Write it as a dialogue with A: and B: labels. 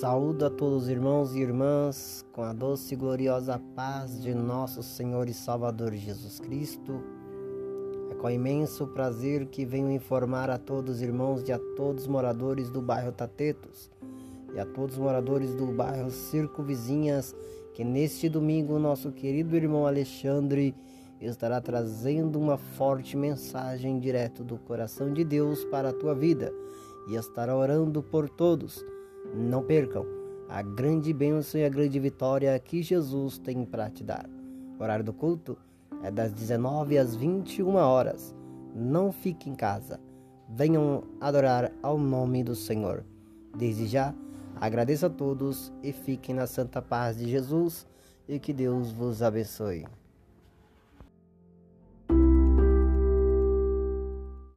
A: Saúdo a todos os irmãos e irmãs com a doce e gloriosa paz de nosso Senhor e Salvador Jesus Cristo. É com imenso prazer que venho informar a todos os irmãos e a todos os moradores do bairro Tatetos e a todos os moradores do bairro Circo Vizinhas que neste domingo nosso querido irmão Alexandre estará trazendo uma forte mensagem direto do coração de Deus para a tua vida e estará orando por todos não percam a grande bênção e a grande vitória que Jesus tem para te dar. O horário do culto é das 19 às 21 horas. Não fique em casa. Venham adorar ao nome do Senhor. Desde já, agradeço a todos e fiquem na santa paz de Jesus e que Deus vos abençoe.